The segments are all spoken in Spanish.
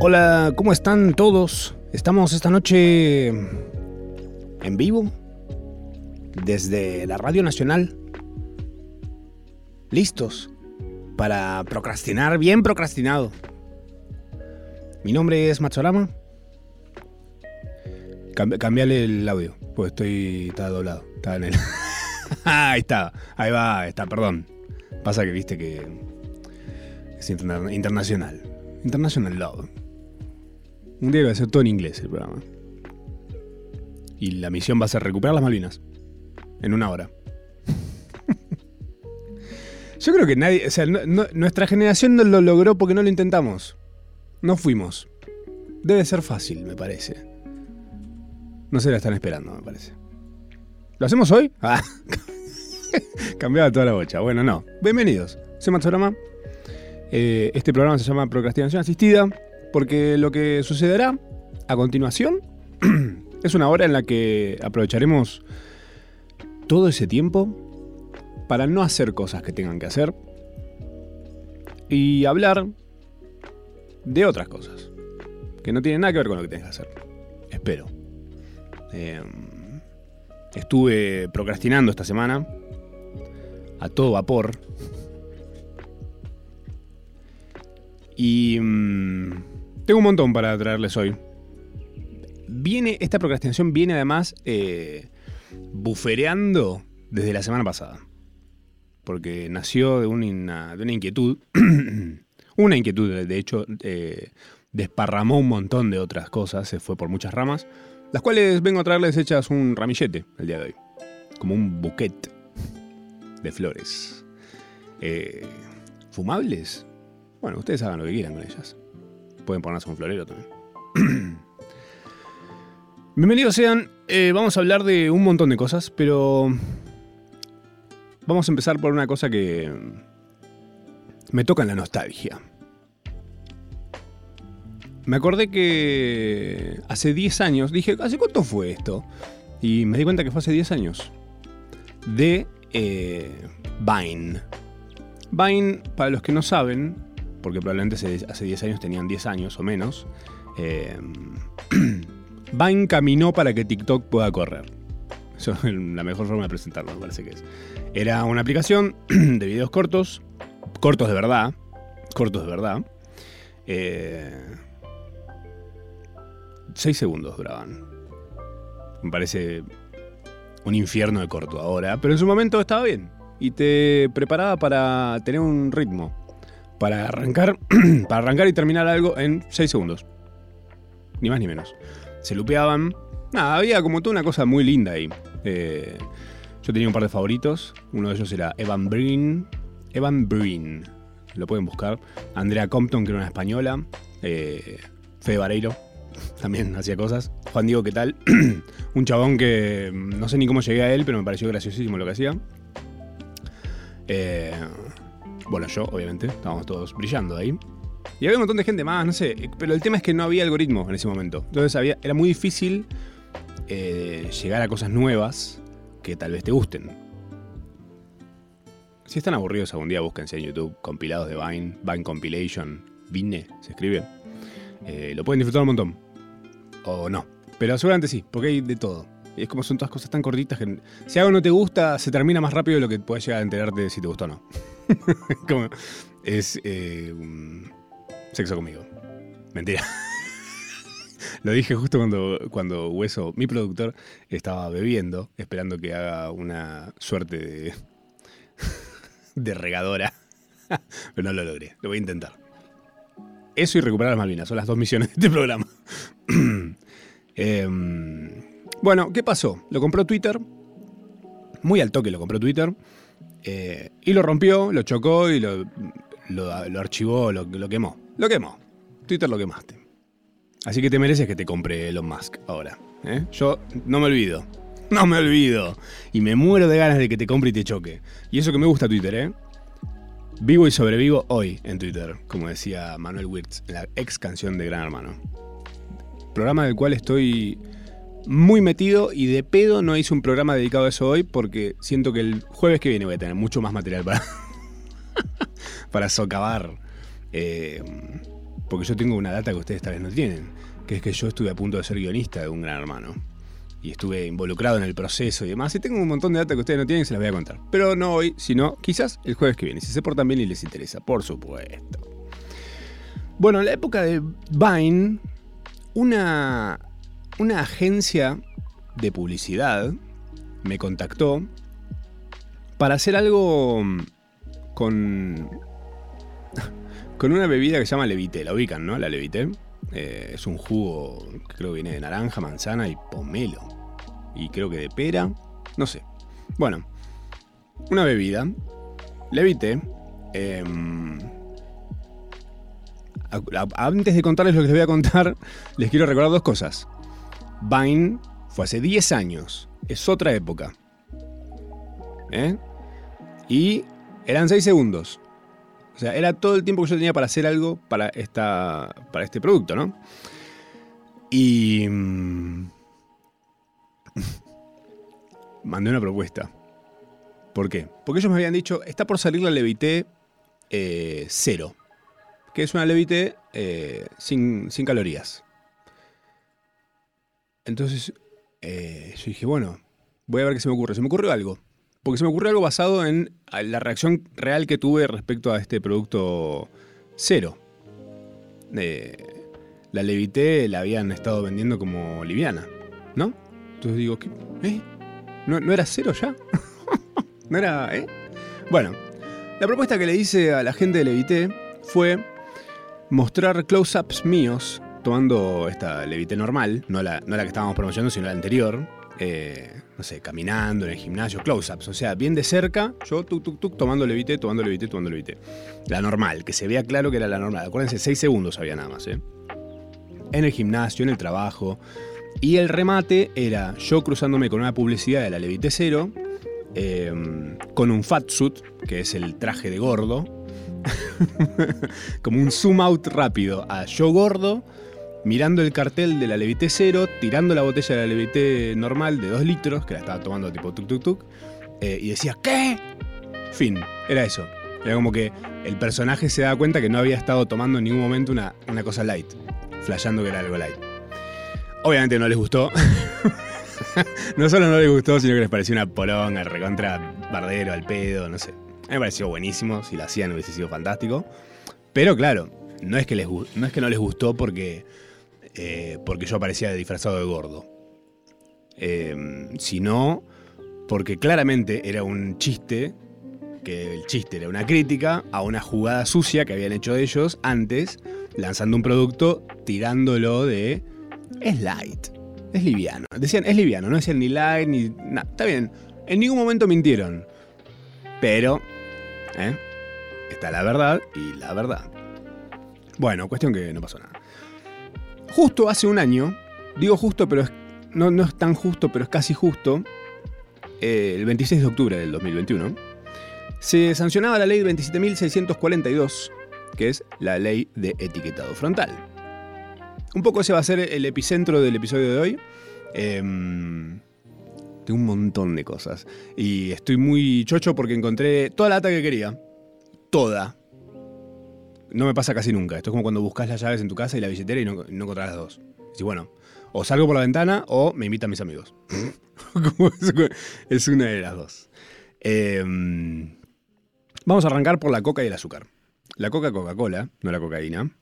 Hola, ¿cómo están todos? Estamos esta noche en vivo desde la Radio Nacional. Listos para procrastinar, bien procrastinado. Mi nombre es Machorama. Cambi- cambiale el audio, pues estoy. Está doblado. Está en el. ahí está, ahí va, está, perdón. Pasa que viste que. Es interna- internacional. International Love. Un día va a ser todo en inglés el programa. Y la misión va a ser recuperar las Malvinas. En una hora. Yo creo que nadie. O sea, nuestra generación no lo logró porque no lo intentamos. No fuimos. Debe ser fácil, me parece. No se la están esperando, me parece. ¿Lo hacemos hoy? Ah. Cambiaba toda la bocha. Bueno, no. Bienvenidos. Soy Matsurama. Eh, este programa se llama Procrastinación Asistida porque lo que sucederá a continuación es una hora en la que aprovecharemos todo ese tiempo para no hacer cosas que tengan que hacer y hablar de otras cosas que no tienen nada que ver con lo que tienes que hacer. Espero. Eh, estuve procrastinando esta semana a todo vapor. Y mm, tengo un montón para traerles hoy. Viene, esta procrastinación viene además eh, bufereando desde la semana pasada. Porque nació de una, de una inquietud. una inquietud, de- hecho, eh, desparramó un montón de otras cosas, se fue por muchas ramas. Las cuales vengo a traerles hechas un ramillete el día de hoy. Como un bouquet de flores. Eh, ¿Fumables? Bueno, ustedes hagan lo que quieran con ellas. Pueden ponerse un florero también. Bienvenidos sean. Eh, vamos a hablar de un montón de cosas, pero vamos a empezar por una cosa que me toca en la nostalgia. Me acordé que hace 10 años, dije, ¿hace cuánto fue esto? Y me di cuenta que fue hace 10 años. De eh, Vine. Vine, para los que no saben, porque probablemente hace, hace 10 años tenían 10 años o menos, eh, Vine caminó para que TikTok pueda correr. Eso es la mejor forma de presentarlo, me parece que es. Era una aplicación de videos cortos, cortos de verdad, cortos de verdad. Eh, 6 segundos duraban. Me parece un infierno de corto ahora, pero en su momento estaba bien. Y te preparaba para tener un ritmo. Para arrancar, para arrancar y terminar algo en 6 segundos. Ni más ni menos. Se lupeaban. Nada, había como toda una cosa muy linda ahí. Eh, yo tenía un par de favoritos. Uno de ellos era Evan Breen. Evan Breen. Lo pueden buscar. Andrea Compton, que era una española. Eh, Fede Vareiro. También hacía cosas. Juan Diego, ¿qué tal? un chabón que mm, no sé ni cómo llegué a él, pero me pareció graciosísimo lo que hacía. Eh, bueno, yo, obviamente, estábamos todos brillando ahí. Y había un montón de gente más, no sé. Pero el tema es que no había algoritmo en ese momento. Entonces había, era muy difícil eh, llegar a cosas nuevas que tal vez te gusten. Si están aburridos algún día, búsquense en YouTube compilados de Vine, Vine Compilation, Vine, se escribe. Eh, lo pueden disfrutar un montón. O no. Pero seguramente sí, porque hay de todo. Y es como son todas cosas tan cortitas que si algo no te gusta, se termina más rápido de lo que puedes llegar a enterarte de si te gustó o no. es eh, sexo conmigo. Mentira. Lo dije justo cuando, cuando Hueso, mi productor, estaba bebiendo, esperando que haga una suerte de, de regadora. Pero no lo logré. Lo voy a intentar. Eso y recuperar las Malvinas. Son las dos misiones de este programa. Em, bueno, ¿qué pasó? Lo compró Twitter. Muy al toque lo compró Twitter. Eh, y lo rompió, lo chocó y lo, lo, lo archivó, lo, lo quemó. Lo quemó. Twitter lo quemaste. Así que te mereces que te compre Elon Musk ahora. ¿eh? Yo no me olvido. No me olvido. Y me muero de ganas de que te compre y te choque. Y eso que me gusta Twitter, ¿eh? Vivo y sobrevivo hoy en Twitter, como decía Manuel Wirtz, en la ex canción de Gran Hermano. Programa del cual estoy muy metido y de pedo no hice un programa dedicado a eso hoy porque siento que el jueves que viene voy a tener mucho más material para, para socavar eh, porque yo tengo una data que ustedes tal vez no tienen, que es que yo estuve a punto de ser guionista de un gran hermano. Y estuve involucrado en el proceso y demás. Y tengo un montón de data que ustedes no tienen y se las voy a contar. Pero no hoy, sino quizás el jueves que viene. Si se portan bien y les interesa, por supuesto. Bueno, en la época de Vine, una, una agencia de publicidad me contactó para hacer algo con, con una bebida que se llama Levité. La ubican, ¿no? La Levité. Eh, es un jugo que creo que viene de naranja, manzana y pomelo. Y creo que de pera. No sé. Bueno, una bebida. Levité. Em, antes de contarles lo que les voy a contar, les quiero recordar dos cosas. Vine fue hace 10 años. Es otra época. ¿Eh? Y eran 6 segundos. O sea, era todo el tiempo que yo tenía para hacer algo para, esta, para este producto, ¿no? Y... Mm, mandé una propuesta. ¿Por qué? Porque ellos me habían dicho, está por salir la Levité eh, cero, que es una Levité eh, sin, sin, calorías. Entonces eh, yo dije, bueno, voy a ver qué se me ocurre. Se me ocurrió algo. Porque se me ocurrió algo basado en la reacción real que tuve respecto a este producto cero. la Levité la habían estado vendiendo como liviana, ¿no? Entonces digo, ¿qué? ¿Eh? ¿No, ¿No, era cero ya? ¿No era, eh? Bueno, la propuesta que le hice a la gente de Levité fue mostrar close-ups míos tomando esta Levité normal, no la, no la que estábamos promocionando, sino la anterior, eh, no sé, caminando en el gimnasio, close-ups, o sea, bien de cerca, yo tuk tuk tuk tomando levité, tomando levité, tomando levité. La normal, que se vea claro que era la normal. Acuérdense, 6 segundos había nada más, ¿eh? En el gimnasio, en el trabajo. Y el remate era yo cruzándome con una publicidad de la Levité Cero, em, con un fat suit, que es el traje de gordo, como un zoom out rápido a yo gordo, mirando el cartel de la Levité cero, tirando la botella de la Levité normal de 2 litros, que la estaba tomando tipo tuk tuk tuk, eh, y decía, ¿qué? Fin, era eso. Era como que el personaje se daba cuenta que no había estado tomando en ningún momento una, una cosa light, flasheando que era algo light. Obviamente no les gustó. no solo no les gustó, sino que les pareció una poronga, recontra bardero, al pedo, no sé. A mí me pareció buenísimo, si lo hacían hubiese sido fantástico. Pero claro, no es que, les, no es que no les gustó porque eh, porque yo aparecía disfrazado de gordo, em, sino porque claramente era un chiste, que el chiste era una crítica a una jugada sucia que habían hecho ellos antes, lanzando un producto tirándolo de es light, es liviano. Decían es liviano, no decían ni light ni nada. Está bien, en ningún momento mintieron, pero ¿eh? está la verdad y la verdad. Bueno, cuestión que no pasó nada. Justo hace un año, digo justo, pero no, es tan justo, pero es casi justo, eh, el 26 de octubre del 2021, se sancionaba la ley 27.642, que es la ley de etiquetado frontal. Un poco ese va a ser el epicentro del episodio de hoy. Em, tengo un montón de cosas. Y estoy muy chocho porque encontré toda la data que quería. Toda. No me pasa casi nunca. Esto es como cuando buscas las llaves en tu casa y la billetera y no, no encontrás las dos. Y bueno, o salgo por la ventana o me invitan mis amigos. es una de las dos. Em, vamos a arrancar por la coca y el azúcar. La coca Coca-Cola, no la cocaína.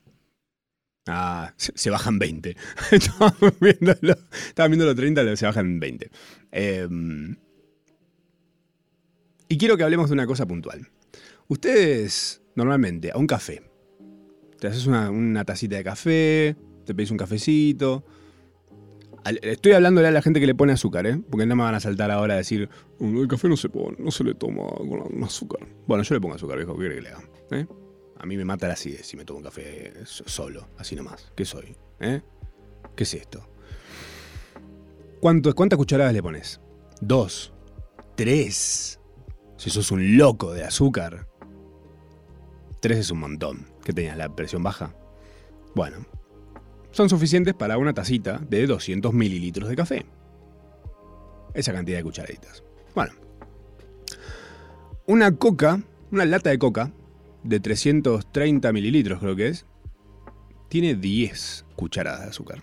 Ah, se, bajan 20. Estaba viéndolo, estaba viendo los 30, se bajan 20. Em, y quiero que hablemos de una cosa puntual. Ustedes, normalmente, a un café, te haces una, tacita de café, te pedís un cafecito. Estoy hablándole a la gente que le pone azúcar, ¿eh? Porque no me van a saltar ahora a decir, el café no se pone, no se le toma con azúcar. Bueno, yo le pongo azúcar, viejo, ¿qué quiere que le haga? ¿Eh? A mí me mata la acidez si me tomo un café solo, así nomás. ¿Qué soy? ¿Eh? ¿Qué es esto? ¿Cuántas cucharadas le pones? Dos. Tres. Si sos un loco de azúcar. Tres es un montón. ¿Qué tenías? ¿La presión baja? Bueno, son suficientes para una tacita de 200 mililitros de café. Esa cantidad de cucharaditas. Bueno, una coca, una lata de coca de 330 mililitros creo que es, tiene 10 cucharadas de azúcar.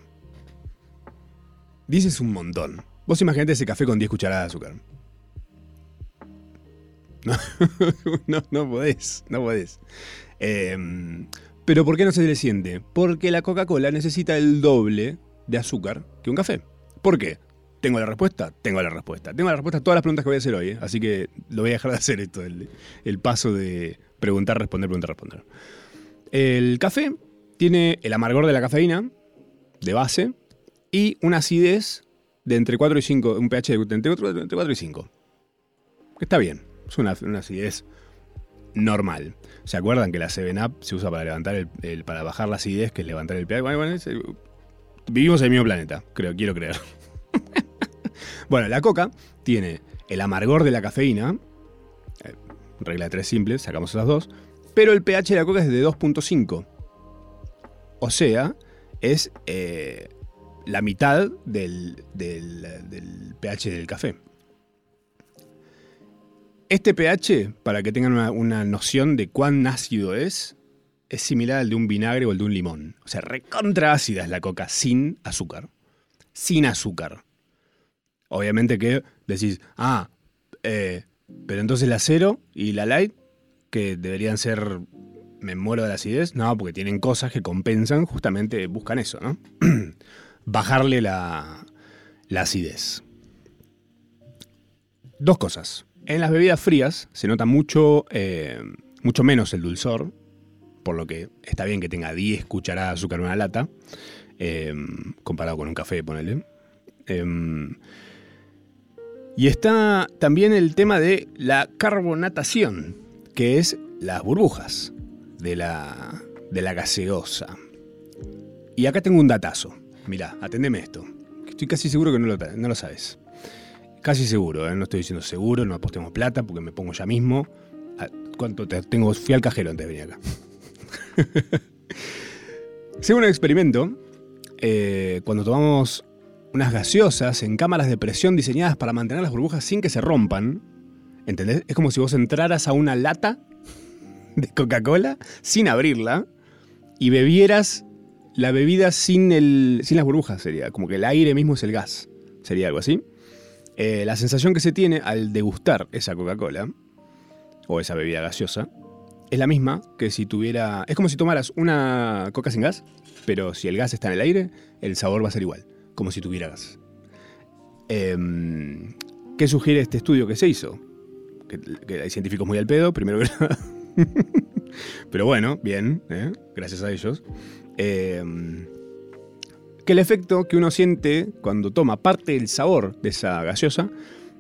10 es un montón. Vos imaginate ese café con 10 cucharadas de azúcar. No, no, no podés, no podés. Em, pero ¿por qué no se le siente? Porque la Coca-Cola necesita el doble de azúcar que un café. ¿Por qué? ¿Tengo la respuesta? Tengo la respuesta. Tengo la respuesta a todas las preguntas que voy a hacer hoy, ¿eh? así que lo voy a dejar de hacer esto, el, paso de preguntar, responder, preguntar, responder. El café tiene el amargor de la cafeína, de base, y una acidez de entre 4 y 5, un pH de entre 4, y 5. Está bien, es una, acidez normal. ¿Se acuerdan que la 7-Up se usa para levantar el, para bajar la acidez, que es levantar el pH? Bueno, vivimos en el mismo planeta, creo, quiero creer. bueno, la coca tiene el amargor de la cafeína, eh, regla de tres simples, sacamos esas dos, pero el pH de la coca es de 2.5. O sea, es eh, la mitad del, pH del café. Este pH, para que tengan una, noción de cuán ácido es, es similar al de un vinagre o el de un limón. O sea, recontra ácida es la coca sin azúcar. Sin azúcar. Obviamente que decís, ah, eh, pero entonces la cero y la light, que deberían ser me muero de la acidez. No, porque tienen cosas que compensan, justamente buscan eso, ¿no? Bajarle la, acidez. Dos cosas. En las bebidas frías se nota mucho, eh, mucho menos el dulzor, por lo que está bien que tenga 10 cucharadas de azúcar en una lata, eh, comparado con un café, ponele. Em, y está también el tema de la carbonatación, que es las burbujas de la, de la gaseosa. Y acá tengo un datazo. Mirá, atendeme esto. Estoy casi seguro que no lo, no lo sabes. Casi seguro, ¿eh? no estoy diciendo seguro, no apostemos plata porque me pongo ya mismo. Ah, ¿Cuánto te tengo? Fui al cajero antes de venir acá. Según un experimento, eh, cuando tomamos unas gaseosas en cámaras de presión diseñadas para mantener las burbujas sin que se rompan, ¿entendés? Es como si vos entraras a una lata de Coca-Cola sin abrirla y bebieras la bebida sin, el, sin las burbujas, sería como que el aire mismo es el gas, sería algo así. Eh, la sensación que se tiene al degustar esa Coca-Cola o esa bebida gaseosa es la misma que si tuviera... Es como si tomaras una coca sin gas, pero si el gas está en el aire, el sabor va a ser igual, como si tuviera gas. Em, ¿Qué sugiere este estudio que se hizo? Que, hay científicos muy al pedo, primero que nada. Pero bueno, bien, ¿eh? gracias a ellos. Eh, que el efecto que uno siente cuando toma parte del sabor de esa gaseosa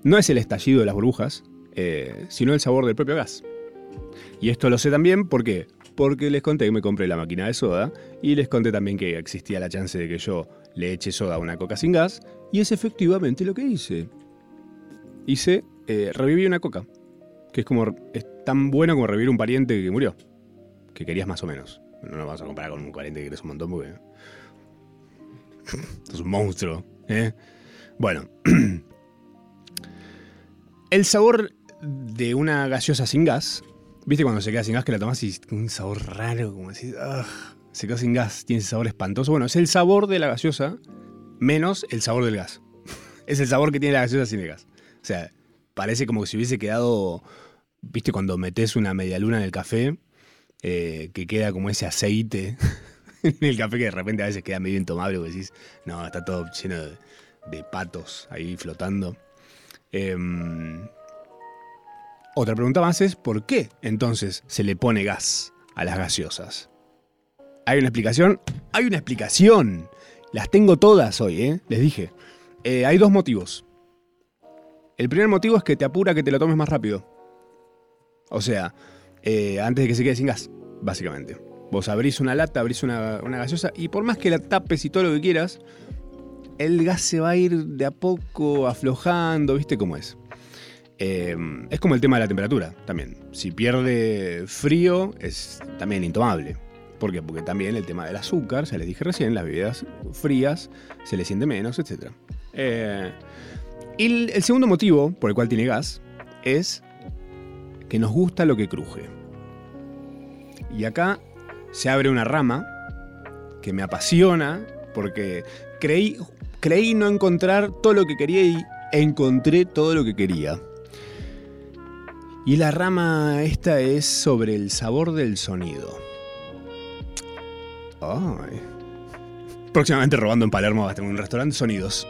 no es el estallido de las burbujas, eh, sino el sabor del propio gas. Y esto lo sé también porque porque les conté que me compré la máquina de soda y les conté también que existía la chance de que yo le eche soda a una coca sin gas y es efectivamente lo que hice. Hice, reviví una coca, que es como tan bueno como revivir un pariente que murió. Que querías más o menos. No nos vamos a comparar con un pariente que querés un montón porque. es un monstruo. ¿eh? Bueno. El sabor de una gaseosa sin gas. ¿Viste cuando se queda sin gas que la tomas y un sabor raro? Como así. se queda sin gas, tiene ese sabor espantoso. Bueno, es el sabor de la gaseosa menos el sabor del gas. es el sabor que tiene la gaseosa sin el gas. O sea, parece como si hubiese quedado ¿Viste cuando metes una media luna en el café? Eh, que queda como ese aceite el café que de repente a veces queda medio intomable porque decís, no, está todo lleno de, patos ahí flotando. Em, otra pregunta más es, ¿por qué entonces se le pone gas a las gaseosas? ¿Hay una explicación? Hay una explicación. Las tengo todas hoy, ¿eh? Les dije. Eh, hay dos motivos. El primer motivo es que te apura que te lo tomes más rápido. O sea, eh, antes de que se quede sin gas, básicamente. Vos abrís una lata, abrís una, gaseosa y por más que la tapes y todo lo que quieras, el gas se va a ir de a poco aflojando, ¿viste cómo es? Em, es como el tema de la temperatura también. Si pierde frío, es también intomable. ¿Por qué? Porque también el tema del azúcar, se les dije recién, las bebidas frías se le siente menos, etc. Eh, y el segundo motivo por el cual tiene gas es que nos gusta lo que cruje. Y acá se abre una rama que me apasiona porque creí, creí no encontrar todo lo que quería y encontré todo lo que quería. Y la rama esta es sobre el sabor del sonido. Próximamente robando en Palermo vas a tener un restaurante sonidos.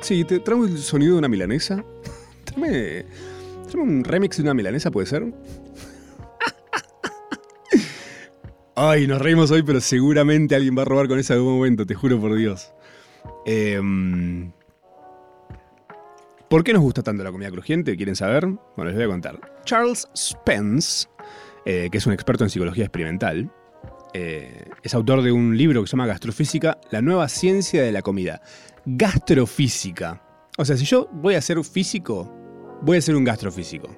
Sí, te traigo el sonido de una milanesa. Tráeme, tráeme un remix de una milanesa, ¿puede ser? Ay, nos reímos hoy, pero seguramente alguien va a robar con ese en algún momento, te juro por Dios. Em, ¿Por qué nos gusta tanto la comida crujiente? ¿Quieren saber? Bueno, les voy a contar. Charles Spence, eh, que es un experto en psicología experimental, eh, es autor de un libro que se llama Gastrofísica, la nueva ciencia de la comida. Gastrofísica. O sea, si yo voy a ser físico, voy a ser un gastrofísico.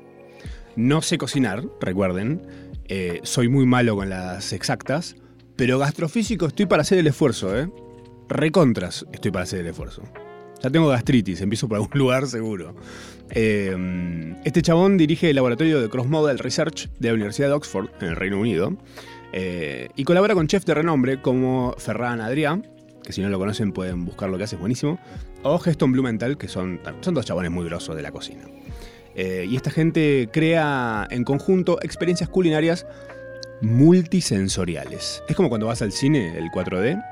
No sé cocinar, recuerden. Eh, soy muy malo con las exactas. Pero gastrofísico estoy para hacer el esfuerzo, ¿eh? Recontras estoy para hacer el esfuerzo. Ya tengo gastritis, empiezo por algún lugar seguro. Eh, este chabón dirige el laboratorio de Cross Model Research de la Universidad de Oxford, en el Reino Unido, eh, y colabora con chefs de renombre como Ferran Adrià, que si no lo conocen pueden buscar lo que hace, es buenísimo, o Geston Blumenthal, que son, son dos chabones muy grosos de la cocina. Eh, y esta gente crea en conjunto experiencias culinarias multisensoriales. Es como cuando vas al cine, el 4D,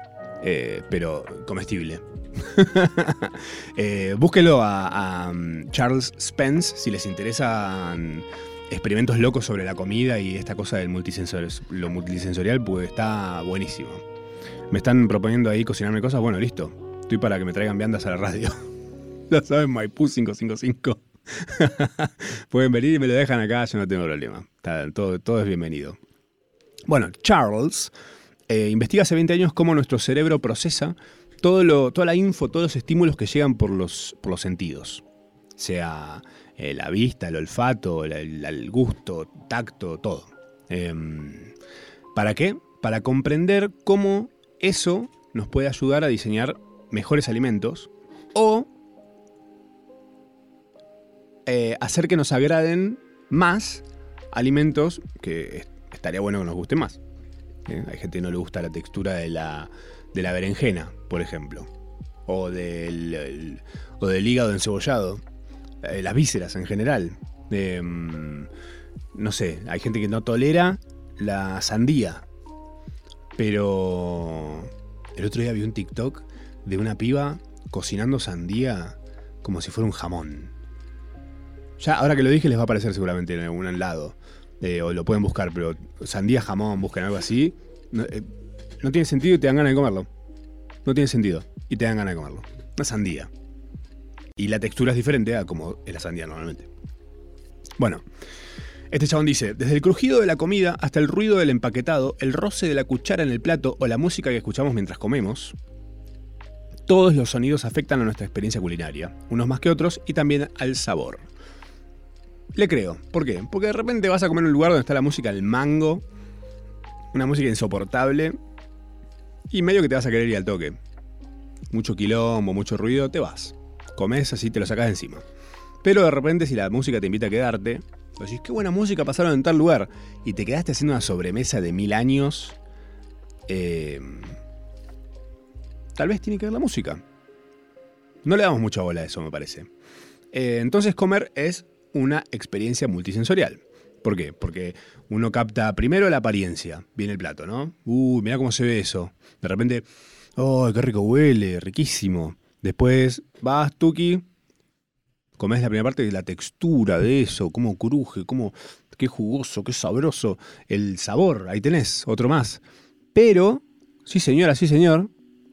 pero comestible. eh, búsquelo a, um, Charles Spence si les interesan experimentos locos sobre la comida y esta cosa del multisensorial, lo multisensorial, pues está buenísimo. Me están proponiendo ahí cocinarme cosas, bueno, listo. Estoy para que me traigan viandas a la radio. lo saben, Maipú 555. Pueden venir y me lo dejan acá, yo no tengo problema. todo, todo es bienvenido. Bueno, Charles eh, investiga hace 20 años cómo nuestro cerebro procesa toda la info, todos los estímulos que llegan por los, sentidos. Sea eh, la vista, el olfato, el, gusto, tacto, todo. Em, ¿Para qué? Para comprender cómo eso nos puede ayudar a diseñar mejores alimentos o eh, hacer que nos agraden más alimentos que estaría bueno que nos gusten más. ¿Eh? Hay gente que no le gusta la textura de la, de la berenjena, por ejemplo, o del, o del hígado encebollado, eh, las vísceras en general. Mm, no sé, hay gente que no tolera la sandía, pero el otro día vi un TikTok de una piba cocinando sandía como si fuera un jamón. Ya, ahora que lo dije, les va a aparecer seguramente en algún lado. Eh, o lo pueden buscar, pero sandía, jamón, busquen algo así. Eh, no tiene sentido y te dan ganas de comerlo. No tiene sentido y te dan ganas de comerlo. Una sandía. Y la textura es diferente a como es la sandía normalmente. Bueno, este chabón dice, desde el crujido de la comida hasta el ruido del empaquetado, el roce de la cuchara en el plato o la música que escuchamos mientras comemos, todos los sonidos afectan a nuestra experiencia culinaria, unos más que otros, y también al sabor. Le creo. ¿Por qué? Porque de repente vas a comer en un lugar donde está la música del mango una música insoportable y medio que te vas a querer ir al toque. Mucho quilombo, mucho ruido, te vas. Comes así, te lo sacas encima. Pero de repente, si la música te invita a quedarte, decís, qué buena música pasaron en tal lugar, y te quedaste haciendo una sobremesa de mil años, eh, tal vez tiene que ver la música. No le damos mucha bola a eso, me parece. Eh, entonces, comer es una experiencia multisensorial. ¿Por qué? Porque uno capta primero la apariencia, viene el plato, ¿no? Uy, mira cómo se ve eso. De repente, ¡oh, qué rico huele! Riquísimo. Después vas, Tuki, comes la primera parte de la textura de eso, cómo cruje, cómo, qué jugoso, qué sabroso. El sabor, ahí tenés, otro más. Pero, sí señora, sí señor,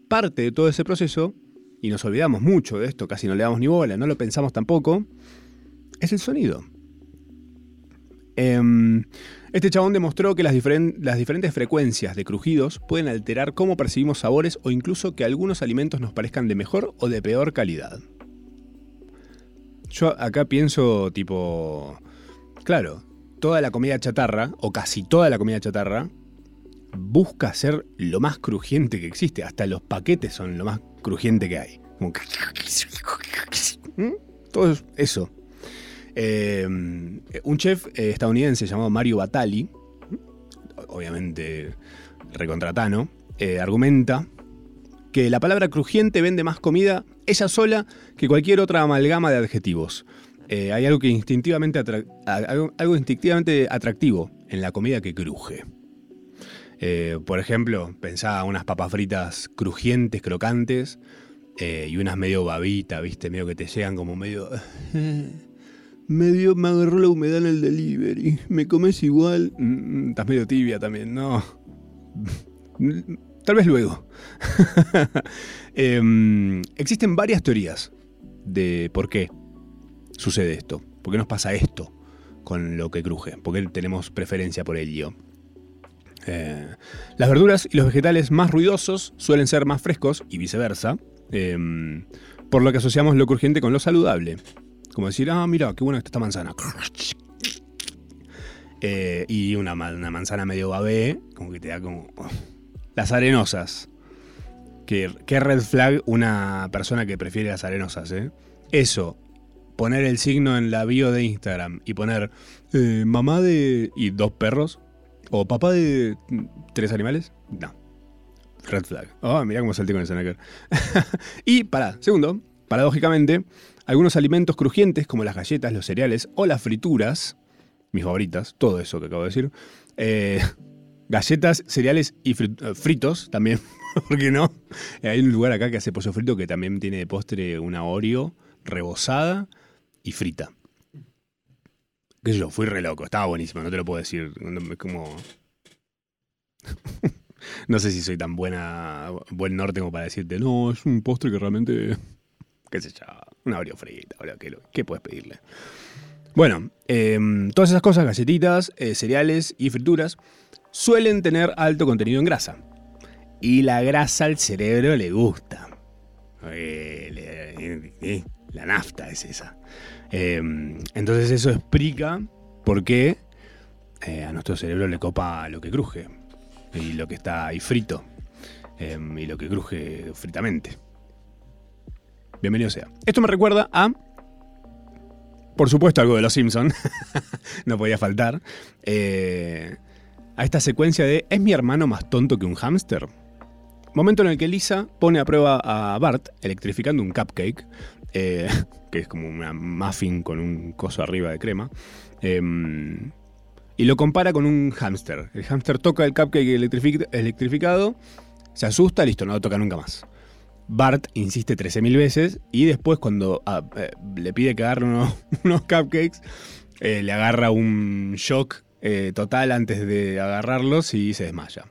parte de todo ese proceso, y nos olvidamos mucho de esto, casi no le damos ni bola, no lo pensamos tampoco, es el sonido. Em, este chabón demostró que las, diferentes frecuencias de crujidos pueden alterar cómo percibimos sabores o incluso que algunos alimentos nos parezcan de mejor o de peor calidad. Yo acá pienso tipo, claro, toda la comida chatarra, o casi toda la comida chatarra, busca ser lo más crujiente que existe. Hasta los paquetes son lo más crujiente que hay. ¿Mm? Todo eso. Eh, un chef eh, estadounidense llamado Mario Batali, obviamente recontratano, eh, argumenta que la palabra crujiente vende más comida ella sola que cualquier otra amalgama de adjetivos. Hay algo, que instintivamente algo, instintivamente atractivo en la comida que cruje. Por ejemplo, pensaba unas papas fritas crujientes, crocantes, y unas medio babita, ¿viste? Medio que te llegan como medio... medio me agarró la humedad en el delivery. ¿Me comes igual? Mm, estás medio tibia también, ¿no? Tal vez luego. Em, existen varias teorías de por qué sucede esto. ¿Por qué nos pasa esto con lo que cruje? ¿Por qué tenemos preferencia por ello? Eh, las verduras y los vegetales más ruidosos suelen ser más frescos y viceversa, em, por lo que asociamos lo crujiente con lo saludable. Como decir, ah, mira, qué buena está esta manzana. Eh, y una, manzana medio babé, como que te da como... Oh, las arenosas. ¿Qué, red flag una persona que prefiere las arenosas, ¿eh? Eso, poner el signo en la bio de Instagram y poner eh, mamá de... y dos perros, o papá de tres animales, no. Red flag. Oh, mira cómo salté con el snacker. y, para, segundo, paradójicamente, algunos alimentos crujientes como las galletas, los cereales o las frituras, mis favoritas, todo eso que acabo de decir, eh, galletas, cereales y eh, fritos también, ¿por qué no? Hay un lugar acá que hace pollo frito que también tiene de postre una Oreo rebozada y frita. Sé yo, fui re loco, estaba buenísimo, no te lo puedo decir. No sé si soy tan buena, buen norte como para decirte, no, es un postre que realmente. Qué sé yo, una Oreo frita, ¿qué, puedes pedirle? Bueno, em, todas esas cosas, galletitas, eh, cereales y frituras, suelen tener alto contenido en grasa. Y la grasa al cerebro le gusta. Eh, eh, la nafta es esa. Em, entonces eso explica por qué a nuestro cerebro le copa lo que cruje. Y lo que está ahí frito. Em, y lo que cruje fritamente. Bienvenido sea. Esto me recuerda a por supuesto, algo de los Simpsons. no podía faltar. Eh, a esta secuencia de ¿Es mi hermano más tonto que un hámster? Momento en el que Lisa pone a prueba a Bart electrificando un cupcake, eh, que es como una muffin con un coso arriba de crema, em, y lo compara con un hámster. El hámster toca el cupcake electrificado, se asusta, listo, no lo toca nunca más. Bart insiste 13.000 veces y después cuando ah, eh, le pide que agarre unos, cupcakes, eh, le agarra un shock eh, total antes de agarrarlos y se desmaya.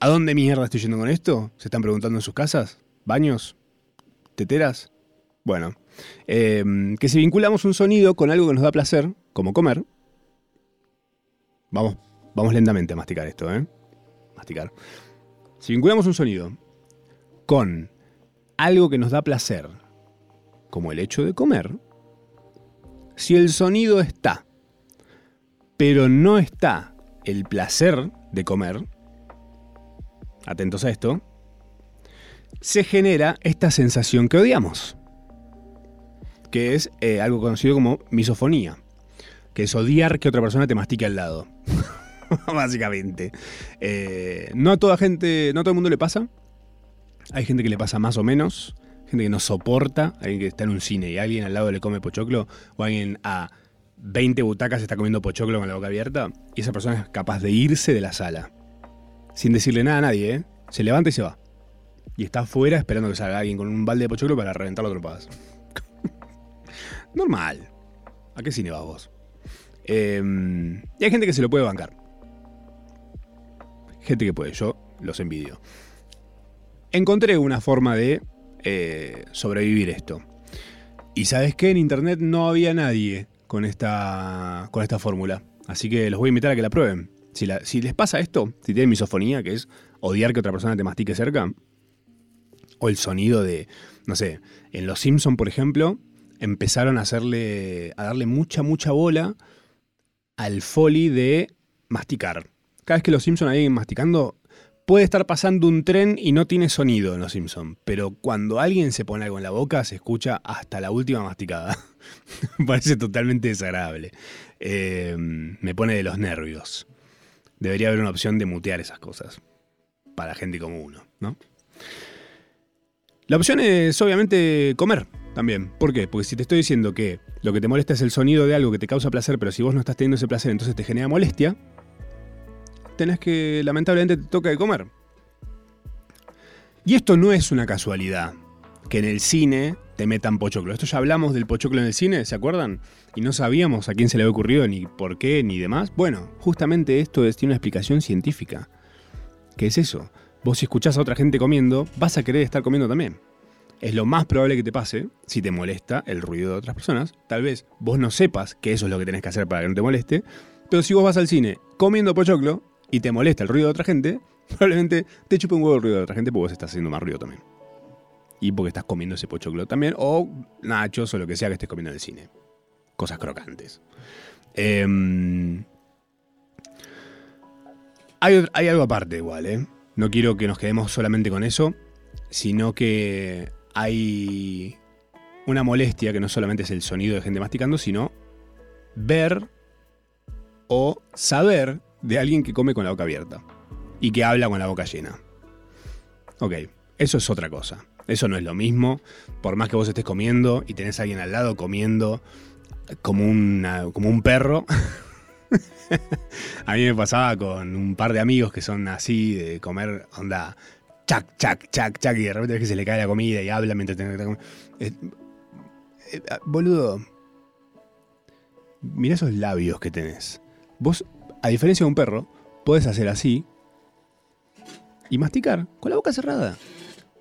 ¿A dónde mierda estoy yendo con esto? ¿Se están preguntando en sus casas? ¿Baños? ¿Teteras? Bueno, que si vinculamos un sonido con algo que nos da placer, como comer, vamos, vamos lentamente a masticar esto, ¿eh? Masticar. Si vinculamos un sonido con algo que nos da placer, como el hecho de comer, si el sonido está pero no está el placer de comer, atentos a esto, se genera esta sensación que odiamos, que es eh, algo conocido como misofonía, que es odiar que otra persona te mastique al lado. Básicamente. Eh, no a toda gente, no a todo el mundo le pasa. Hay gente que le pasa más o menos, gente que no soporta, alguien que está en un cine y alguien al lado le come pochoclo, o alguien a 20 butacas está comiendo pochoclo con la boca abierta y esa persona es capaz de irse de la sala. Sin decirle nada a nadie, ¿eh? Se levanta y se va. Y está afuera esperando que salga alguien con un balde de pochoclo para reventarlo a trompadas. Normal. ¿A qué cine vas vos? Em, y hay gente que se lo puede bancar. Gente que puede, yo los envidio. Encontré una forma de eh, sobrevivir esto. Y sabes qué, en internet no había nadie con esta, con esta fórmula. Así que los voy a invitar a que la prueben. Si, les pasa esto, si tienen misofonía, que es odiar que otra persona te mastique cerca, o el sonido de, no sé, en Los Simpson, por ejemplo, empezaron a hacerle, a darle mucha, mucha bola al folly de masticar. Cada vez que Los Simpson hay masticando, puede estar pasando un tren y no tiene sonido en Los Simpson, pero cuando alguien se pone algo en la boca se escucha hasta la última masticada. Parece totalmente desagradable. Eh, me pone de los nervios. Debería haber una opción de mutear esas cosas. para gente como uno, ¿no? La opción es obviamente comer también. ¿Por qué? Porque si te estoy diciendo que lo que te molesta es el sonido de algo que te causa placer, pero si vos no estás teniendo ese placer, entonces te genera molestia, tenés que, lamentablemente, te toca de comer. Y esto no es una casualidad, que en el cine te metan pochoclo. Esto ya hablamos del pochoclo en el cine, ¿se acuerdan? Y no sabíamos a quién se le había ocurrido, ni por qué, ni demás. Bueno, justamente esto tiene una explicación científica. ¿Qué es eso? Vos si escuchás a otra gente comiendo, vas a querer estar comiendo también. Es lo más probable que te pase si te molesta el ruido de otras personas. Tal vez vos no sepas que eso es lo que tenés que hacer para que no te moleste, pero si vos vas al cine comiendo pochoclo y te molesta el ruido de otra gente, probablemente te chupe un huevo el ruido de otra gente porque vos estás haciendo más ruido también. Y porque estás comiendo ese pochoclo también, o nachos o lo que sea que estés comiendo en el cine. Cosas crocantes. Em, hay, hay algo aparte igual, ¿eh? No quiero que nos quedemos solamente con eso, sino que hay una molestia que no solamente es el sonido de gente masticando, sino ver o saber de alguien que come con la boca abierta y que habla con la boca llena. Ok, eso es otra cosa. Eso no es lo mismo. Por más que vos estés comiendo y tenés a alguien al lado comiendo como, como un perro. a mí me pasaba con un par de amigos que son así, de comer, onda, chac, chac, chac, chac, y de repente ves que se le cae la comida y habla mientras te, te eh, eh, boludo, mira esos labios que tenés. Vos, a diferencia de un perro, podés hacer así y masticar con la boca cerrada.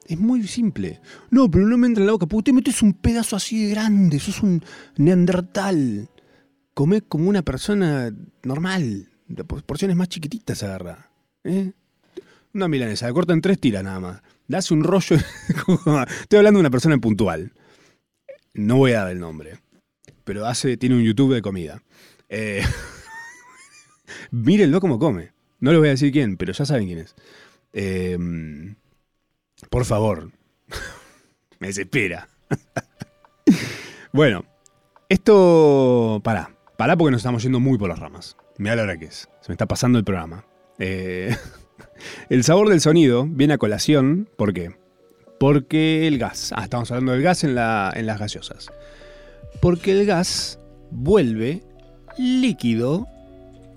Es muy simple. No, pero no me entra en la boca, porque te metes un pedazo así de grande, sos un neandertal comés como una persona normal. Porciones más chiquititas agarra. ¿eh? Una milanesa, le cortan tres tiras nada más. Le hace un rollo. Estoy hablando de una persona puntual. No voy a dar el nombre. Pero hace, tiene un YouTube de comida. Eh, mírenlo como come. No les voy a decir quién, pero ya saben quién es. Em, por favor. Me desespera. bueno, esto. Pará. Pará porque nos estamos yendo muy por las ramas. Mira la hora que es. Se me está pasando el programa. Eh, el sabor del sonido viene a colación. ¿Por qué? Porque el gas. Ah, estamos hablando del gas en, en las gaseosas. Porque el gas vuelve líquido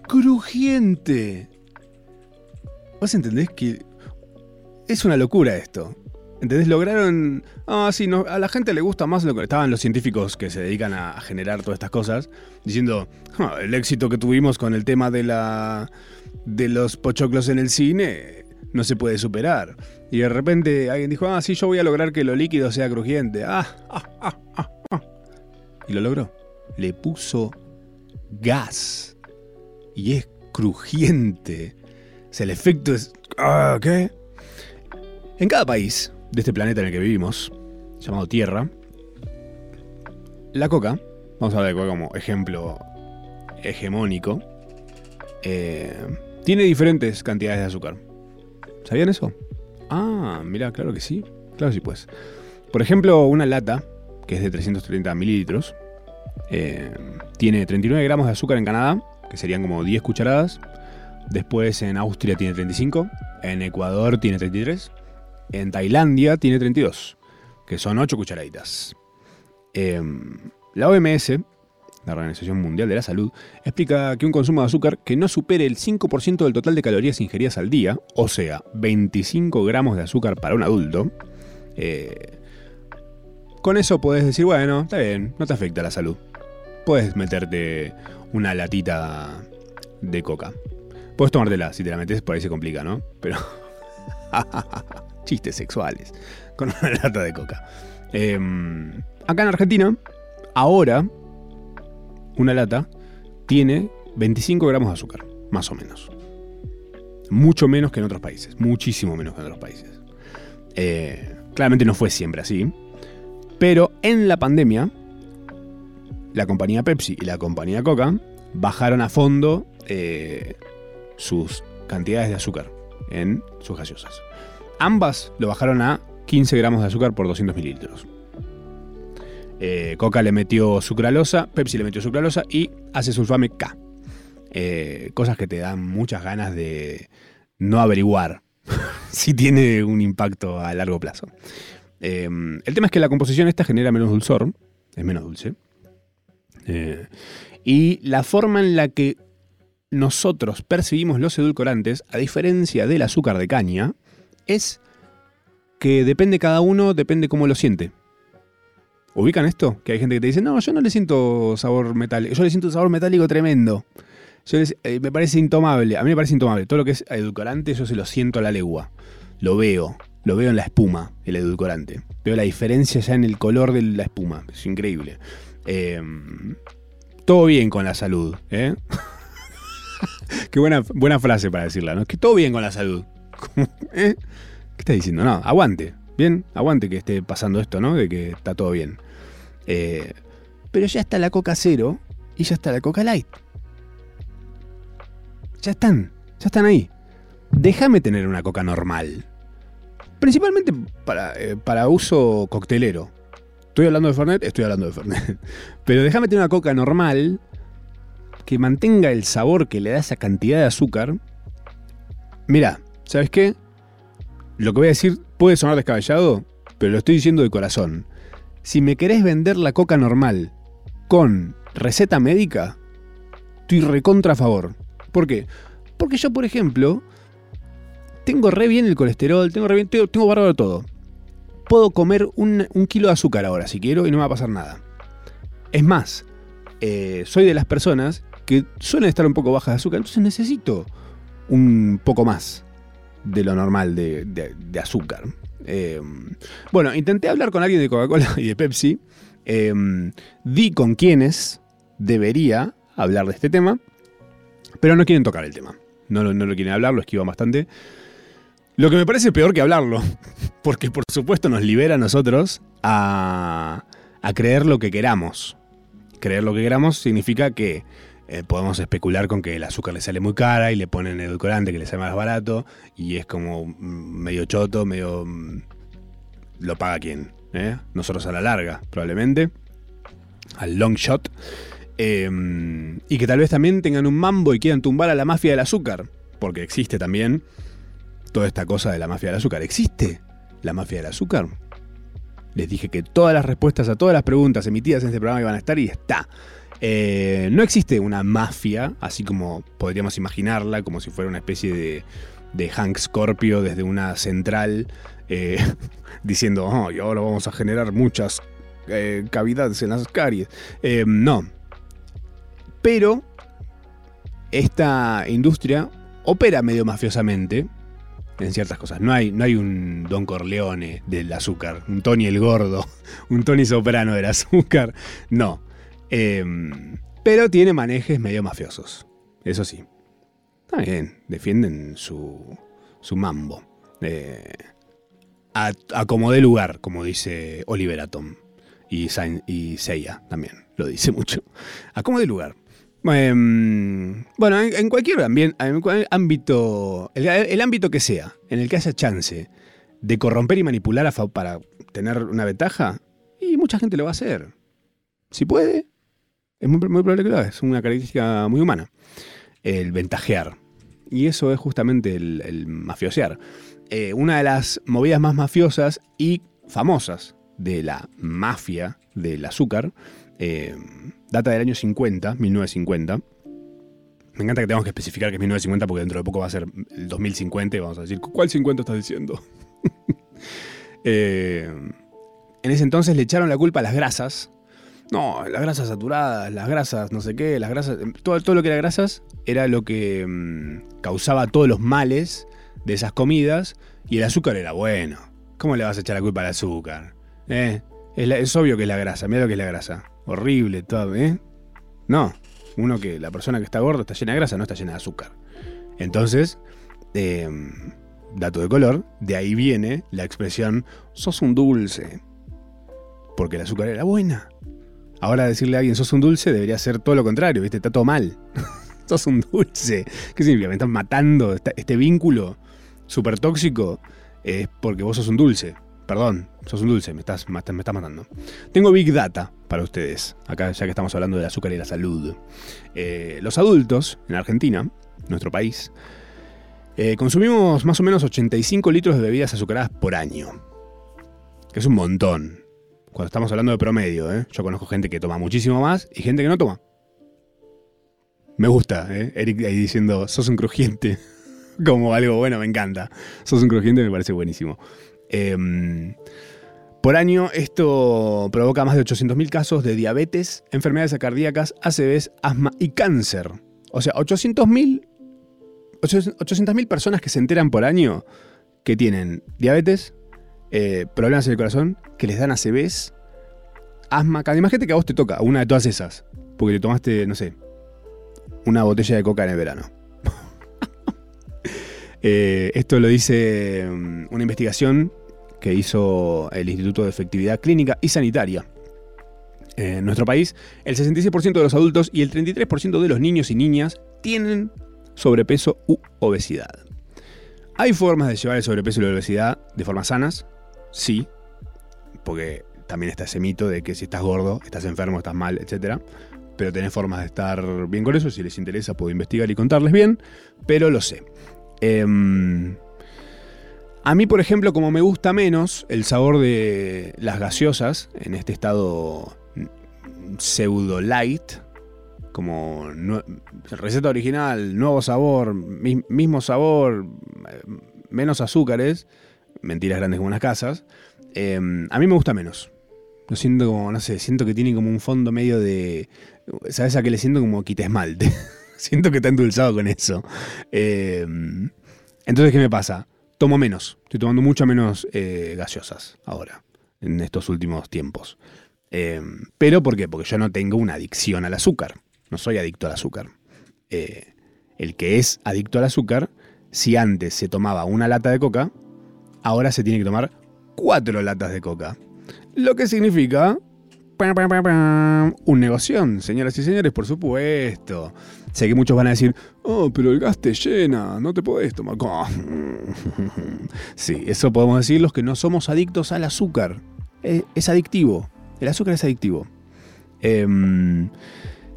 crujiente. ¿Vos entendés que es una locura esto? ¿Entendés? Lograron. Ah, sí, no, a la gente le gusta más lo que. Estaban los científicos que se dedican a, generar todas estas cosas, diciendo. Ah, el éxito que tuvimos con el tema de la. de los pochoclos en el cine no se puede superar. Y de repente alguien dijo, ah, sí, yo voy a lograr que lo líquido sea crujiente. Ah, ah, ah, ah, ah. Y lo logró. Le puso gas. Y es crujiente. O sea, el efecto es. Ah, ¿Qué? En cada país de este planeta en el que vivimos, llamado Tierra, la coca, vamos a hablar de coca como ejemplo hegemónico, eh, tiene diferentes cantidades de azúcar. ¿Sabían eso? Ah, mira, claro que sí. Claro que sí, pues. Por ejemplo, una lata, que es de 330 mililitros, eh, tiene 39 gramos de azúcar en Canadá, que serían como 10 cucharadas. Después en Austria tiene 35, en Ecuador tiene 33 en Tailandia tiene 32, que son 8 cucharaditas. Em, la OMS, la Organización Mundial de la Salud, explica que un consumo de azúcar que no supere el 5% del total de calorías ingeridas al día, o sea, 25 gramos de azúcar para un adulto, eh, con eso puedes decir, bueno, está bien, no te afecta la salud. Puedes meterte una latita de coca. Puedes tomártela, si te la metes por ahí se complica, ¿no? Pero... chistes sexuales con una lata de coca. Em, acá en Argentina, ahora, una lata tiene 25 gramos de azúcar, más o menos. Mucho menos que en otros países, muchísimo menos que en otros países. Eh, claramente no fue siempre así, pero en la pandemia, la compañía Pepsi y la compañía Coca bajaron a fondo eh, sus cantidades de azúcar en sus gaseosas. Ambas lo bajaron a 15 gramos de azúcar por 200 mililitros. Eh, Coca le metió sucralosa, Pepsi le metió sucralosa y hace sulfame K. Eh, cosas que te dan muchas ganas de no averiguar sí tiene un impacto a largo plazo. El tema es que la composición esta genera menos dulzor, es menos dulce. Eh, y la forma en la que nosotros percibimos los edulcorantes, a diferencia del azúcar de caña, es que depende cada uno, depende cómo lo siente. ¿Ubican esto? Que hay gente que te dice, no, yo no le siento sabor metálico, yo le siento un sabor metálico tremendo. Eh, me parece intomable, a mí me parece intomable. Todo lo que es edulcorante yo se lo siento a la legua. Lo veo, lo veo en la espuma, el edulcorante. Veo la diferencia ya en el color de la espuma, es increíble. Em, todo bien con la salud, ¿eh? Qué buena, buena frase para decirla, ¿no? Que todo bien con la salud. ¿Eh? ¿Qué estás diciendo? No, aguante. Bien, aguante que esté pasando esto, ¿no? De que está todo bien. Eh, pero ya está la Coca Cero y ya está la Coca Light. Ya están, ya están ahí. Déjame tener una Coca normal. Principalmente para, eh, para uso coctelero. Estoy hablando de Fernet, estoy hablando de Fernet. Pero déjame tener una Coca normal que mantenga el sabor que le da esa cantidad de azúcar. Mira, ¿sabes qué? Lo que voy a decir puede sonar descabellado, pero lo estoy diciendo de corazón. Si me querés vender la coca normal con receta médica, estoy recontra a favor. ¿Por qué? Porque yo, por ejemplo, tengo re bien el colesterol, tengo re bien, tengo, bárbaro todo. Puedo comer un, kilo de azúcar ahora si quiero y no me va a pasar nada. Es más, eh, soy de las personas que suelen estar un poco bajas de azúcar, entonces necesito un poco más de lo normal de, azúcar. Eh, bueno, intenté hablar con alguien de Coca-Cola y de Pepsi. Eh, di con quienes debería hablar de este tema, pero no quieren tocar el tema. No, no lo quieren hablar, lo esquivan bastante. Lo que me parece peor que hablarlo, porque por supuesto nos libera a nosotros a, a creer lo que queramos. Creer lo que queramos significa que eh, podemos especular con que el azúcar le sale muy cara y le ponen edulcorante que le sale más barato y es como mm, medio choto, medio... Mm, lo paga quién, ¿eh? Nosotros a la larga, probablemente, al long shot. Em, y que tal vez también tengan un mambo y quieran tumbar a la mafia del azúcar, porque existe también toda esta cosa de la mafia del azúcar. ¿Existe la mafia del azúcar? Les dije que todas las respuestas a todas las preguntas emitidas en este programa iban a estar y está. Eh, no existe una mafia, así como podríamos imaginarla, como si fuera una especie de, Hank Scorpio desde una central, eh, diciendo, oh, y ahora vamos a generar muchas eh, cavidades en las caries. no. Pero esta industria opera medio mafiosamente en ciertas cosas. No hay, no hay un Don Corleone del azúcar, un Tony el Gordo, un Tony Soprano del azúcar. No. Em, pero tiene manejes medio mafiosos. Eso sí. También defienden su, su mambo. Eh, a, como de lugar, como dice Oliver Atom. Y, y Seiya también lo dice mucho. A como de lugar. Em, bueno, en, cualquier ámbito, el, ámbito que sea, en el que haya chance de corromper y manipular para tener una ventaja, y mucha gente lo va a hacer. Si puede, es muy, probable que lo haga, es una característica muy humana. El ventajear. Y eso es justamente el, mafiosear. Eh, una de las movidas más mafiosas y famosas de la mafia del azúcar eh, data del año 50, 1950. Me encanta que tengamos que especificar que es 1950 porque dentro de poco va a ser el 2050 y vamos a decir, ¿cuál 50 estás diciendo? Eh, en ese entonces le echaron la culpa a las grasas no, las grasas saturadas, las grasas no sé qué, las grasas. Todo, todo lo que era grasas era lo que mm, causaba todos los males de esas comidas y el azúcar era bueno. ¿Cómo le vas a echar la culpa al azúcar? ¿Eh? Es, obvio que es la grasa, mira lo que es la grasa. Horrible, todo, ¿eh? No, uno que la persona que está gordo está llena de grasa, no está llena de azúcar. Entonces, em, dato de color, de ahí viene la expresión sos un dulce. Porque el azúcar era buena. Ahora decirle a alguien sos un dulce debería ser todo lo contrario, ¿viste? Está todo mal. sos un dulce. ¿Qué significa? Me están matando. Este vínculo súper tóxico es porque vos sos un dulce. Perdón, sos un dulce, me estás, me estás matando. Tengo Big Data para ustedes, acá ya que estamos hablando del azúcar y la salud. Eh, los adultos en Argentina, nuestro país, Eh, consumimos más o menos 85 litros de bebidas azucaradas por año. Que es un montón. Cuando estamos hablando de promedio, ¿eh? Yo conozco gente que toma muchísimo más y gente que no toma. Me gusta. Eric ahí diciendo, sos un crujiente. Como algo bueno, me encanta. Sos un crujiente, me parece buenísimo. Em, por año, esto provoca más de 800.000 casos de diabetes, enfermedades cardíacas, ACVs, asma y cáncer. O sea, 800.000 800.000 personas que se enteran por año que tienen diabetes, eh, problemas en el corazón, que les dan ACVs, asma, imagínate que a vos te toca una de todas esas, porque te tomaste, no sé, una botella de coca en el verano. Eh, esto lo dice mm, una investigación que hizo el Instituto de Efectividad Clínica y Sanitaria. En nuestro país, el 66% de los adultos y el 33% de los niños y niñas tienen sobrepeso u obesidad. ¿Hay formas de llevar el sobrepeso y la obesidad de formas sanas? Sí, porque también está ese mito de que si estás gordo, estás enfermo, estás mal, etc. Pero tenés formas de estar bien con eso. Si les interesa, puedo investigar y contarles bien, pero lo sé. Em, a mí, por ejemplo, como me gusta menos el sabor de las gaseosas en este estado pseudo light, como receta original, nuevo sabor, mismo sabor, menos azúcares, mentiras grandes como unas casas, em, a mí me gusta menos. Lo siento como, no sé, siento que tiene como un fondo medio de... ¿Sabes a qué le siento como quita esmalte? siento que está endulzado con eso. Em, entonces, ¿qué me pasa? Tomo menos. Estoy tomando mucho menos eh, gaseosas ahora, en estos últimos tiempos. Em, ¿Pero por qué? Porque yo no tengo una adicción al azúcar. No soy adicto al azúcar. Eh, el que es adicto al azúcar, si antes se tomaba una lata de coca, ahora se tiene que tomar cuatro latas de coca. Lo que significa un negocio, señoras y señores, por supuesto. Sé que muchos van a decir, oh, pero el gas te llena, no te podés tomar. sí, eso podemos decir los que no somos adictos al azúcar. Es, adictivo. El azúcar es adictivo. Eh,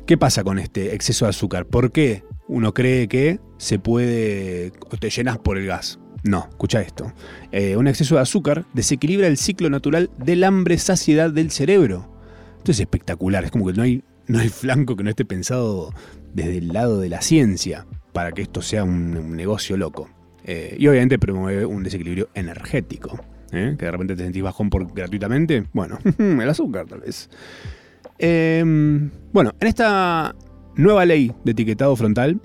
¿Qué pasa con este exceso de azúcar? ¿Por qué uno cree que se puede, te llenas por el gas? No, escucha esto. Eh, un exceso de azúcar desequilibra el ciclo natural del hambre-saciedad del cerebro. Esto es espectacular, es como que no hay, no hay flanco que no esté pensado desde el lado de la ciencia para que esto sea un, negocio loco. Eh, y obviamente promueve un desequilibrio energético. ¿eh? Que de repente te sentís bajón por, gratuitamente. Bueno, el azúcar tal vez. Em, bueno, en esta nueva ley de etiquetado frontal,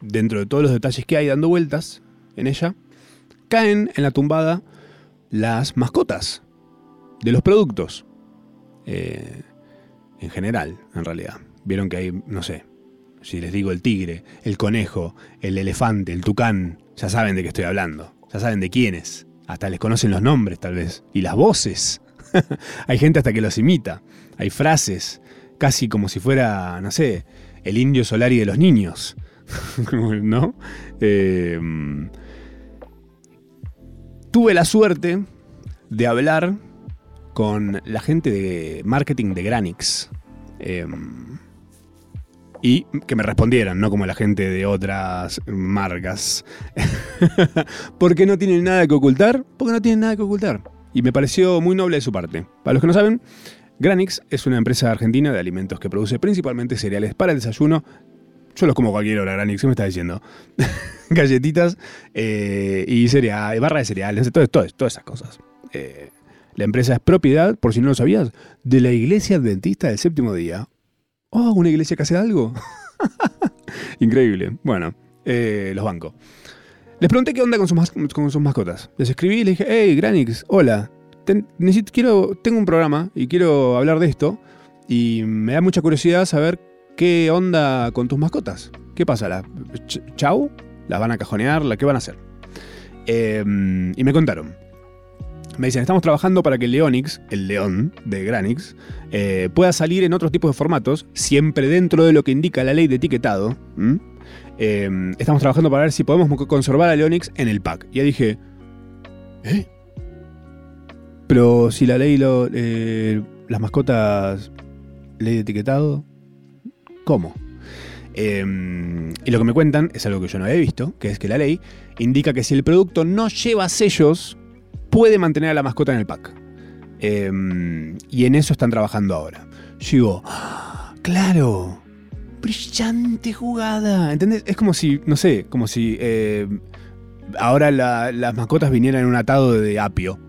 dentro de todos los detalles que hay dando vueltas en ella, caen en la tumbada las mascotas de los productos. Eh, en general, en realidad. Vieron que hay, no sé, si les digo el tigre, el conejo, el elefante, el tucán, ya saben de qué estoy hablando. Ya saben de quiénes. Hasta les conocen los nombres, tal vez. Y las voces. Hay gente hasta que los imita. Hay frases, casi como si fuera, no sé, el indio Solari de los niños. ¿No? Em, tuve la suerte de hablar con la gente de marketing de Granix. Em, y que me respondieran, no como la gente de otras marcas. ¿Por qué no tienen nada que ocultar? Porque no tienen nada que ocultar y me pareció muy noble de su parte. Para los que no saben, Granix es una empresa argentina de alimentos que produce principalmente cereales para el desayuno. Yo los como cualquier hora, Granix, ¿qué me está diciendo? Galletitas eh, y cereal, barra de cereales, todo, todas esas cosas. Eh, la empresa es propiedad, por si no lo sabías, de la Iglesia Adventista del Séptimo Día. Oh, una iglesia que hace algo. Increíble. Bueno, eh, los bancos. Les pregunté qué onda con sus, mascotas. Les escribí y les dije, hey, Granix, hola. quiero, tengo un programa y quiero hablar de esto. Y me da mucha curiosidad saber qué onda con tus mascotas. ¿Qué pasa? ¿La. ¿Las van a cajonear? ¿Qué van a hacer? Em, y me contaron. Me dicen, estamos trabajando para que el Leonix, el león de Granix, eh, pueda salir en otros tipos de formatos, siempre dentro de lo que indica la ley de etiquetado. Em, estamos trabajando para ver si podemos conservar a Leonix en el pack. Y ya dije, ¿eh? Pero si la ley, lo, eh, las mascotas, ley de etiquetado, ¿cómo? Em, y lo que me cuentan es algo que yo no había visto, que es que la ley indica que si el producto no lleva sellos, puede mantener a la mascota en el pack. Em, y en eso están trabajando ahora. Yo digo, ¡Ah! claro, brillante jugada. ¿Entendés? Es como si, no sé, como si eh, ahora las mascotas vinieran en un atado de apio.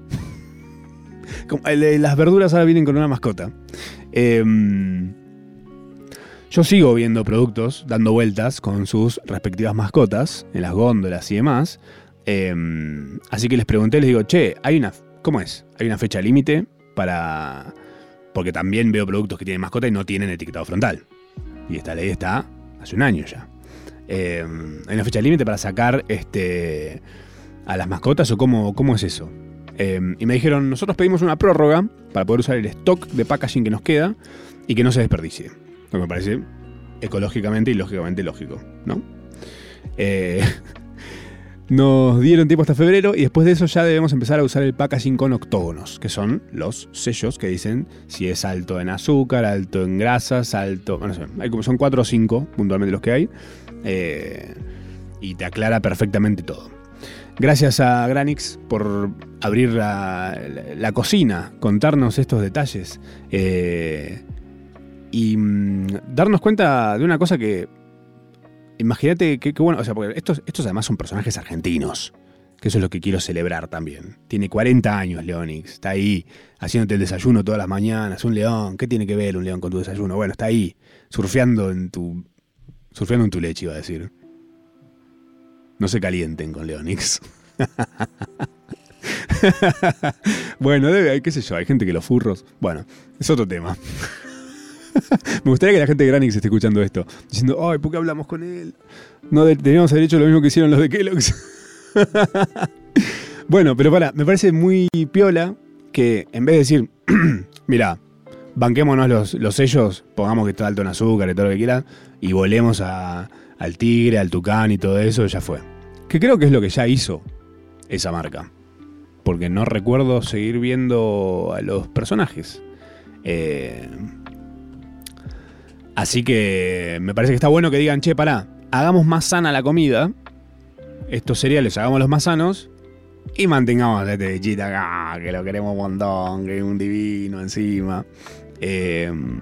las verduras ahora vienen con una mascota. Em, yo sigo viendo productos dando vueltas con sus respectivas mascotas en las góndolas y demás. Em, así que les pregunté, les digo, che, hay una, ¿cómo es? ¿Hay una fecha límite para...? Porque también veo productos que tienen mascota y no tienen etiquetado frontal. Y esta ley está hace un año ya. Em, ¿Hay una fecha límite para sacar este, a las mascotas o cómo, cómo es eso? Em, y me dijeron, nosotros pedimos una prórroga para poder usar el stock de packaging que nos queda y que no se desperdicie. Lo que me parece ecológicamente y lógicamente lógico, ¿no? Eh, nos dieron tiempo hasta febrero y después de eso ya debemos empezar a usar el packaging con octógonos, que son los sellos que dicen si es alto en azúcar, alto en grasas, alto... Bueno, hay como son cuatro o cinco puntualmente los que hay. Eh, y te aclara perfectamente todo. Gracias a Granix por abrir la, cocina, contarnos estos detalles eh, y mm, darnos cuenta de una cosa que imagínate que, bueno, o sea, porque estos, estos además son personajes argentinos, que eso es lo que quiero celebrar también. Tiene 40 años Leonix, está ahí haciéndote el desayuno todas las mañanas, un león, ¿qué tiene que ver un león con tu desayuno? Bueno, está ahí, surfeando en tu, surfeando en tu leche, iba a decir. No se calienten con Leonix. bueno, debe, qué sé yo, hay gente que los furros. Bueno, es otro tema. Me gustaría que la gente de Granix esté escuchando esto, diciendo, ay, ¿por qué hablamos con él? No deberíamos haber hecho lo mismo que hicieron los de Kellogg's. bueno, pero para, me parece muy piola que en vez de decir, mira, banquémonos los, sellos, pongamos que está alto en azúcar y todo lo que quieran, y volemos al tigre, al tucán y todo eso, ya fue. Que creo que es lo que ya hizo esa marca. Porque no recuerdo seguir viendo a los personajes. Eh, Así que me parece que está bueno que digan, che, pará, hagamos más sana la comida, estos cereales los más sanos, y mantengamos este bichito acá, que lo queremos un montón, que es un divino encima. Em,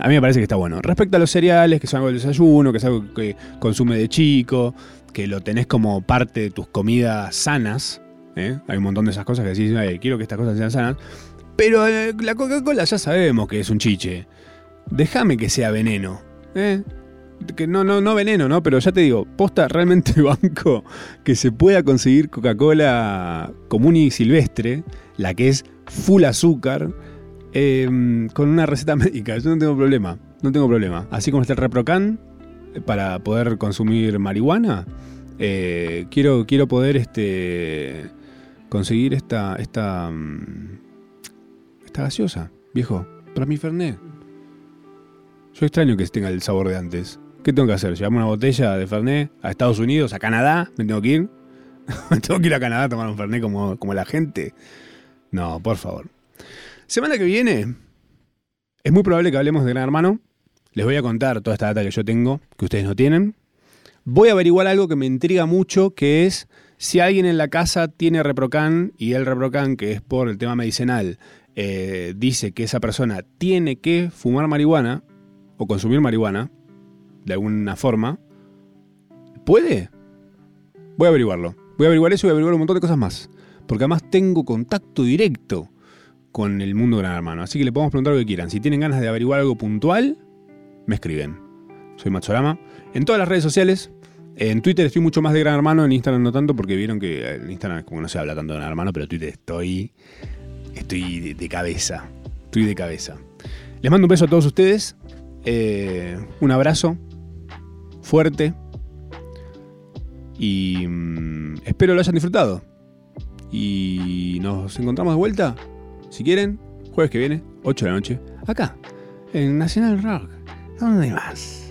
a mí me parece que está bueno. Respecto a los cereales, que son algo del desayuno, que es algo que consume de chico, que lo tenés como parte de tus comidas sanas, ¿eh? hay un montón de esas cosas que decís, quiero que estas cosas sean sanas, pero eh, la Coca-Cola ya sabemos que es un chiche déjame que sea veneno. ¿eh? Que no, no, no veneno, ¿no? Pero ya te digo, posta realmente banco que se pueda conseguir Coca-Cola común y silvestre, la que es full azúcar, em, con una receta médica. Yo no tengo problema, no tengo problema. Así como está el Reprocan eh, para poder consumir marihuana, eh, quiero, quiero poder este, conseguir esta, esta, mm, esta gaseosa, viejo, para mi Fernet. Yo extraño que tenga el sabor de antes. ¿Qué tengo que hacer? ¿Llevarme una botella de Fernet a Estados Unidos, a Canadá? ¿Me tengo que ir? ¿Me tengo que ir a Canadá a tomar un Fernet como, como la gente? No, por favor. Semana que viene, es muy probable que hablemos de Gran Hermano. Les voy a contar toda esta data que yo tengo, que ustedes no tienen. Voy a averiguar algo que me intriga mucho, que es si alguien en la casa tiene Reprocan y el Reprocan, que es por el tema medicinal, eh, dice que esa persona tiene que fumar marihuana, o consumir marihuana, de alguna forma, ¿puede? Voy a averiguarlo. Voy a averiguar eso y voy a averiguar un montón de cosas más. Porque además tengo contacto directo con el mundo Gran Hermano. Así que le podemos preguntar lo que quieran. Si tienen ganas de averiguar algo puntual, me escriben. Soy Matsorama. En todas las redes sociales. En Twitter estoy mucho más de Gran Hermano, en Instagram no tanto, porque vieron que en Instagram como no se habla tanto de Gran Hermano, pero Twitter estoy. Estoy de cabeza. Estoy de cabeza. Les mando un beso a todos ustedes. Eh, un abrazo fuerte y mm, espero lo hayan disfrutado. Y nos encontramos de vuelta, si quieren, jueves que viene, 8 de la noche, acá, en Nacional Rock. ¿Dónde más?